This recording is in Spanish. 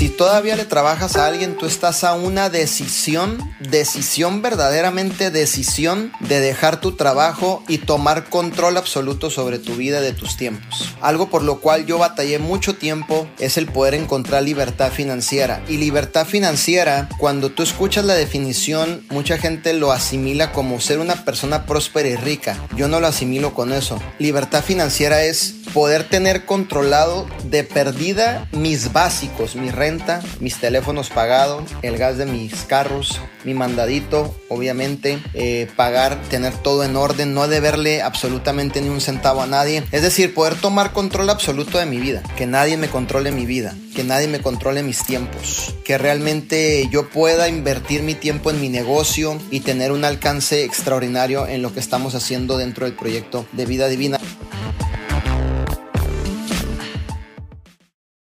Si todavía le trabajas a alguien, tú estás a una decisión, decisión verdaderamente decisión de dejar tu trabajo y tomar control absoluto sobre tu vida y de tus tiempos. Algo por lo cual yo batallé mucho tiempo es el poder encontrar libertad financiera. Y libertad financiera, cuando tú escuchas la definición, mucha gente lo asimila como ser una persona próspera y rica. Yo no lo asimilo con eso. Libertad financiera es poder tener controlado de perdida mis básicos, mi renta, mis teléfonos pagados, el gas de mis carros, mi mandadito, obviamente, eh, pagar, tener todo en orden, no deberle absolutamente ni un centavo a nadie. Es decir, poder tomar control absoluto de mi vida, que nadie me controle mi vida, que nadie me controle mis tiempos, que realmente yo pueda invertir mi tiempo en mi negocio y tener un alcance extraordinario en lo que estamos haciendo dentro del proyecto de vida divina.